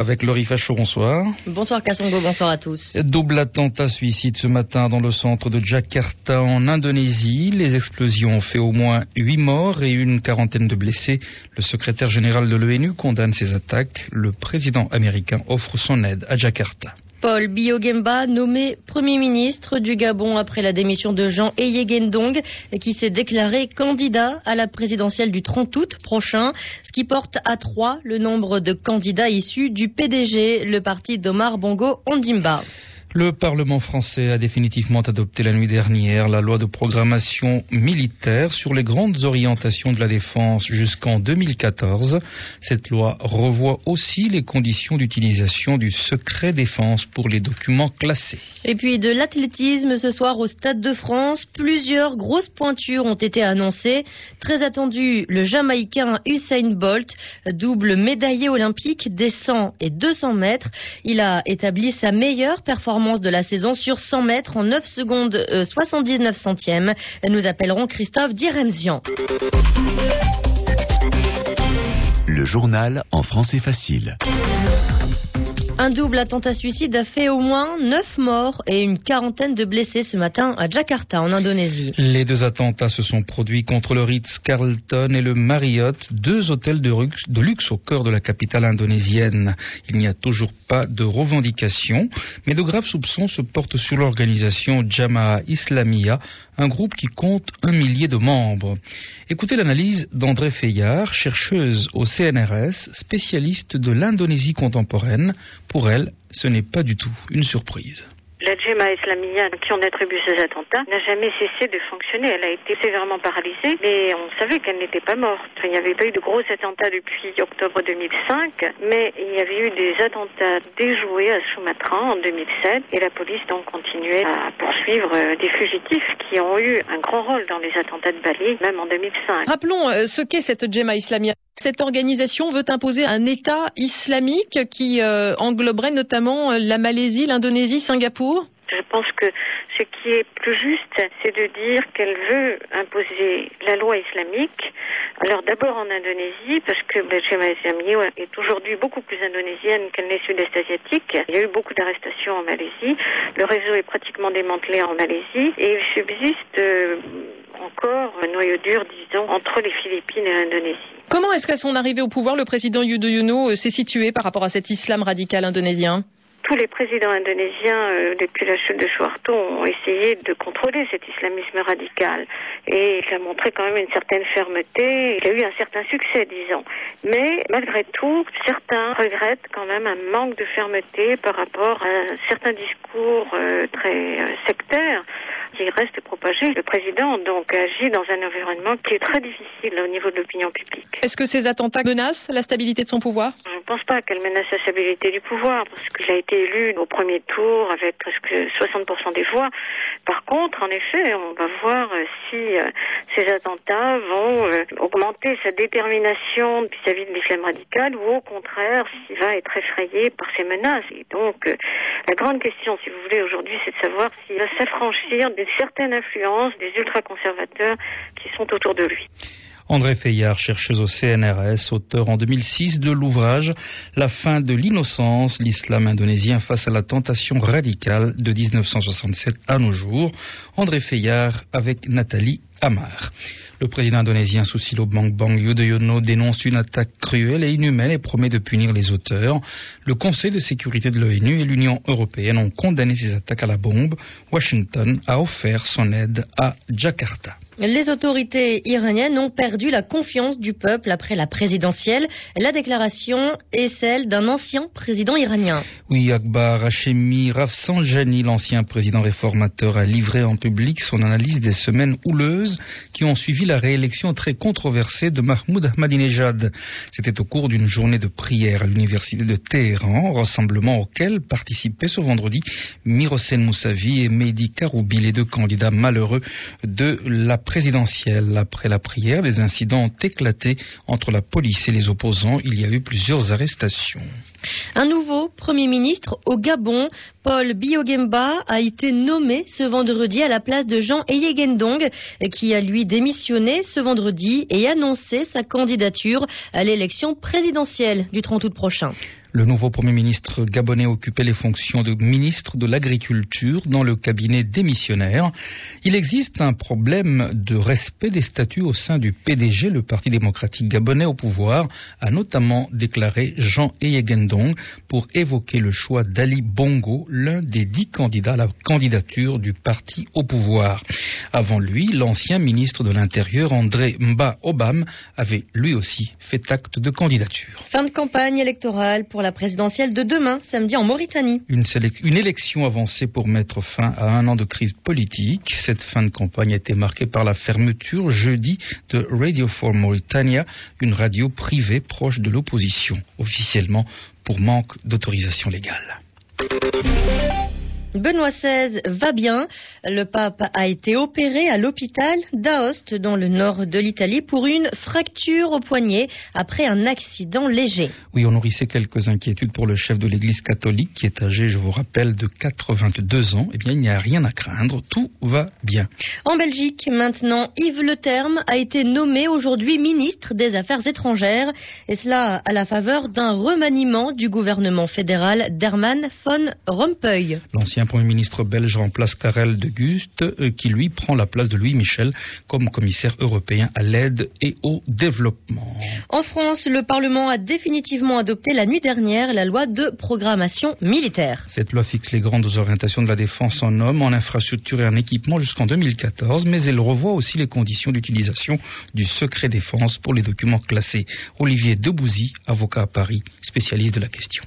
Avec Laurie Fachot, bonsoir. Bonsoir Kassongo, bonsoir à tous. Double attentat suicide ce matin dans le centre de Jakarta en Indonésie. Les explosions ont fait au moins huit morts et une quarantaine de blessés. Le secrétaire général de l'ONU condamne ces attaques. Le président américain offre son aide à Jakarta. Paul Biogemba, nommé Premier ministre du Gabon après la démission de Jean Eyegendong, qui s'est déclaré candidat à la présidentielle du 30 août prochain, ce qui porte à trois le nombre de candidats issus du PDG, le parti d'Omar Bongo Ondimba. Le Parlement français a définitivement adopté la nuit dernière la loi de programmation militaire sur les grandes orientations de la défense jusqu'en 2014. Cette loi revoit aussi les conditions d'utilisation du secret défense pour les documents classés. Et puis de l'athlétisme ce soir au Stade de France, plusieurs grosses pointures ont été annoncées. Très attendu, le Jamaïcain Usain Bolt, double médaillé olympique des 100 et 200 mètres. Il a établi sa meilleure performance de la saison sur 100 mètres en 9 secondes 79 euh, centièmes. Nous appellerons Christophe Diremzian. Le journal en français facile. Un double attentat suicide a fait au moins 9 morts et une quarantaine de blessés ce matin à Jakarta, en Indonésie. Les deux attentats se sont produits contre le Ritz-Carlton et le Marriott, deux hôtels de luxe, au cœur de la capitale indonésienne. Il n'y a toujours pas de revendication, mais de graves soupçons se portent sur l'organisation Jama'a Islamia, un groupe qui compte un millier de membres. Écoutez l'analyse d'André Fayard, chercheuse au CNRS, spécialiste de l'Indonésie contemporaine. Pour elle, ce n'est pas du tout une surprise. La Jemaah Islamiyah, qui on attribue ces attentats, n'a jamais cessé de fonctionner. Elle a été sévèrement paralysée, mais on savait qu'elle n'était pas morte. Il n'y avait pas eu de gros attentats depuis octobre 2005, mais il y avait eu des attentats déjoués à Sumatra en 2007, et la police donc continuait à poursuivre euh, des fugitifs qui ont eu un grand rôle dans les attentats de Bali, même en 2005. Rappelons euh, ce qu'est cette Jemaah Islamiyah. Cette organisation veut imposer un État islamique qui euh, engloberait notamment la Malaisie, l'Indonésie, Singapour je pense que ce qui est plus juste, c'est de dire qu'elle veut imposer la loi islamique. Alors d'abord en Indonésie, parce que Jemaah Islamiyah est aujourd'hui beaucoup plus indonésienne qu'elle n'est sud-est asiatique. Il y a eu beaucoup d'arrestations en Malaisie. Le réseau est pratiquement démantelé en Malaisie et il subsiste euh, encore un noyau dur, disons, entre les Philippines et l'Indonésie. Comment est-ce qu'à son arrivée au pouvoir, le président Yudhoyono euh, s'est situé par rapport à cet islam radical indonésien? Tous les présidents indonésiens, euh, depuis la chute de Suharto, ont essayé de contrôler cet islamisme radical. Et il a montré quand même une certaine fermeté. Il a eu un certain succès, disons. Mais malgré tout, certains regrettent quand même un manque de fermeté par rapport à certains discours euh, très euh, sectaires qui reste propagé. Le président donc agit dans un environnement qui est très difficile au niveau de l'opinion publique. Est-ce que ces attentats menacent la stabilité de son pouvoir? Je ne pense pas qu'elle menace la stabilité du pouvoir parce qu'il a été élu au premier tour avec presque 60% des voix. Par contre, en effet, on va voir euh, si euh, ces attentats vont euh, augmenter sa détermination vis-à-vis de l'islam radical ou au contraire s'il va être effrayé par ces menaces. Et donc, la grande question, si vous voulez, aujourd'hui, c'est de savoir s'il va s'affranchir d'une certaine influence des ultra-conservateurs qui sont autour de lui. André Fayard, chercheuse au CNRS, auteur en 2006 de l'ouvrage La fin de l'innocence, l'islam indonésien face à la tentation radicale de 1967 à nos jours. André Fayard avec Nathalie Amar. Le président indonésien Susilo Bambang Yudhoyono dénonce une attaque cruelle et inhumaine et promet de punir les auteurs. Le Conseil de sécurité de l'ONU et l'Union européenne ont condamné ces attaques à la bombe. Washington a offert son aide à Jakarta. Les autorités iraniennes ont perdu la confiance du peuple après la présidentielle. La déclaration est celle d'un ancien président iranien. Oui, Akbar Hashemi Rafsanjani, l'ancien président réformateur, a livré en public son analyse des semaines houleuses qui ont suivi la réélection très controversée de Mahmoud Ahmadinejad. C'était au cours d'une journée de prière à l'université de Téhéran, rassemblement auquel participaient ce vendredi Mirosen Moussavi et Mehdi Karoubi, les deux candidats malheureux de la présidentielle. Après la prière, des incidents ont éclaté entre la police et les opposants. Il y a eu plusieurs arrestations. Un nouveau Premier ministre au Gabon, Paul Biogemba, a été nommé ce vendredi à la place de Jean Eyegendong, qui a lui démissionné ce vendredi et annoncé sa candidature à l'élection présidentielle du 30 août prochain. Le nouveau Premier ministre gabonais occupait les fonctions de ministre de l'Agriculture dans le cabinet démissionnaire. Il existe un problème de respect des statuts au sein du PDG, le Parti démocratique gabonais au pouvoir, a notamment déclaré Jean Eyegendong pour évoquer le choix d'Ali Bongo, l'un des dix candidats à la candidature du parti au pouvoir. Avant lui, l'ancien ministre de l'Intérieur, André Mba Obam, avait lui aussi fait acte de candidature. Fin de campagne électorale pour la présidentielle de demain, samedi en Mauritanie. Une, une, élection avancée pour mettre fin à un an de crise politique. Cette fin de campagne a été marquée par la fermeture jeudi de Radio for Mauritania, une radio privée proche de l'opposition, officiellement pour manque d'autorisation légale. Benoît XVI va bien. Le pape a été opéré à l'hôpital d'Aoste dans le nord de l'Italie pour une fracture au poignet après un accident léger. Oui, on nourrissait quelques inquiétudes pour le chef de l'Église catholique qui est âgé, je vous rappelle, de 82 ans. Eh bien, il n'y a rien à craindre, tout va bien. En Belgique, maintenant, Yves Le Terme a été nommé aujourd'hui ministre des Affaires étrangères et cela à la faveur d'un remaniement du gouvernement fédéral d'Herman von Rompuy. L'ancien Premier ministre belge remplace Karel de Gucht, euh, qui lui prend la place de Louis Michel comme commissaire européen à l'aide et au développement. En France, le Parlement a définitivement adopté la nuit dernière la loi de programmation militaire. Cette loi fixe les grandes orientations de la défense en hommes, en infrastructure et en équipement jusqu'en 2014, mais elle revoit aussi les conditions d'utilisation du secret défense pour les documents classés. Olivier Debouzy, avocat à Paris, spécialiste de la question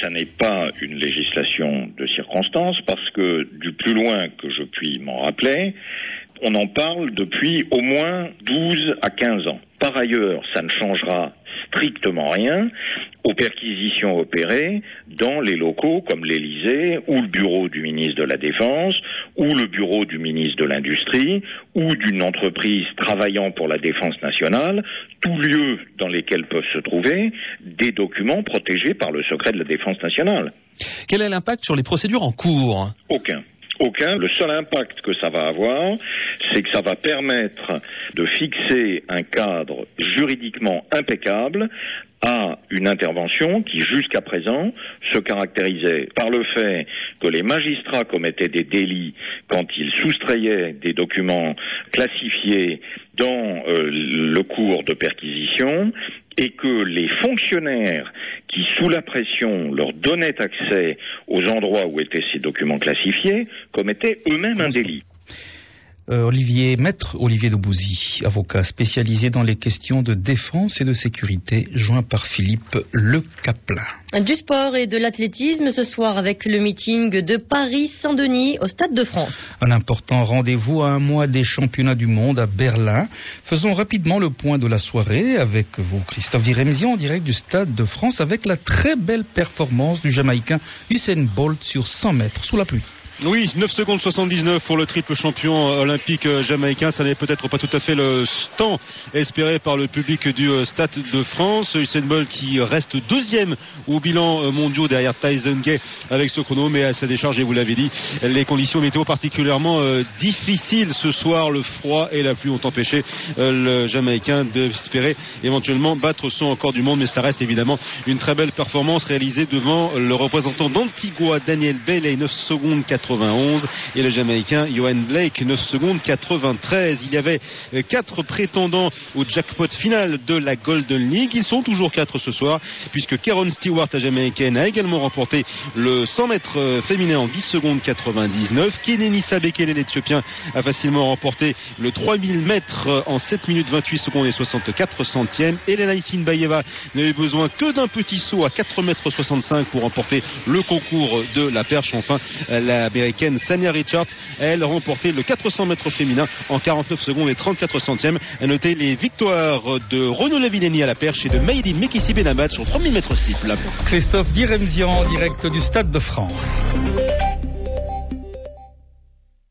ça n'est pas une législation de circonstance parce que du plus loin que je puis m'en rappeler, on en parle depuis au moins 12 à 15 ans. Par ailleurs, ça ne changera strictement rien aux perquisitions opérées dans les locaux comme l'Élysée ou le bureau du ministre de la Défense ou le bureau du ministre de l'Industrie ou d'une entreprise travaillant pour la défense nationale, tous lieux dans lesquels peuvent se trouver des documents protégés par le secret de la défense nationale. Quel est l'impact sur les procédures en cours? Aucun. Aucun. Le seul impact que ça va avoir, c'est que ça va permettre de fixer un cadre juridiquement impeccable à une intervention qui jusqu'à présent se caractérisait par le fait que les magistrats commettaient des délits quand ils soustrayaient des documents classifiés dans euh, le cours de perquisition et que les fonctionnaires qui, sous la pression, leur donnaient accès aux endroits où étaient ces documents classifiés, commettaient eux-mêmes un délit. Euh, Olivier, maître Olivier Debouzy, avocat spécialisé dans les questions de défense et de sécurité, joint par Philippe Le Caplin. Du sport et de l'athlétisme ce soir avec le meeting de Paris-Saint-Denis au Stade de France. Un important rendez-vous à un mois des championnats du monde à Berlin. Faisons rapidement le point de la soirée avec vous, Christophe Diremzian, en direct du Stade de France avec la très belle performance du Jamaïcain Usain Bolt sur 100 mètres sous la pluie. Oui, 9 secondes 79 pour le triple champion olympique jamaïcain. Ça n'est peut-être pas tout à fait le temps espéré par le public du Stade de France. Usain Bolt qui reste deuxième au bilan mondial derrière Tyson Gay avec ce chrono, mais à sa décharge, et vous l'avez dit, les conditions météo particulièrement difficiles ce soir. Le froid et la pluie ont empêché le Jamaïcain d'espérer éventuellement battre son record du monde, mais ça reste évidemment une très belle performance réalisée devant le représentant d'Antigua, Daniel Bailey, 9 secondes 4 91 et le Jamaïcain Johan Blake 9 secondes 93. Il y avait quatre prétendants au jackpot final de la Golden League. Ils sont toujours quatre ce soir puisque Karen Stewart, la Jamaïcaine, a également remporté le 100 mètres féminin en 10 secondes 99. Keneni Sabekele, l'Éthiopien, a facilement remporté le 3000 mètres en 7 minutes 28 secondes et 64 centièmes. Elena Bayeva n'avait besoin que d'un petit saut à 4 mètres 65 pour remporter le concours de la perche. Enfin, la américaine Sania Richards, elle remporté le 400 mètres féminin en 49 secondes et 34 centièmes. À noter les victoires de Renaud Lavillény à la perche et de Maïdine Mekissi Benabat sur 3000 mètres steeple. Christophe Diremzian en direct du Stade de France.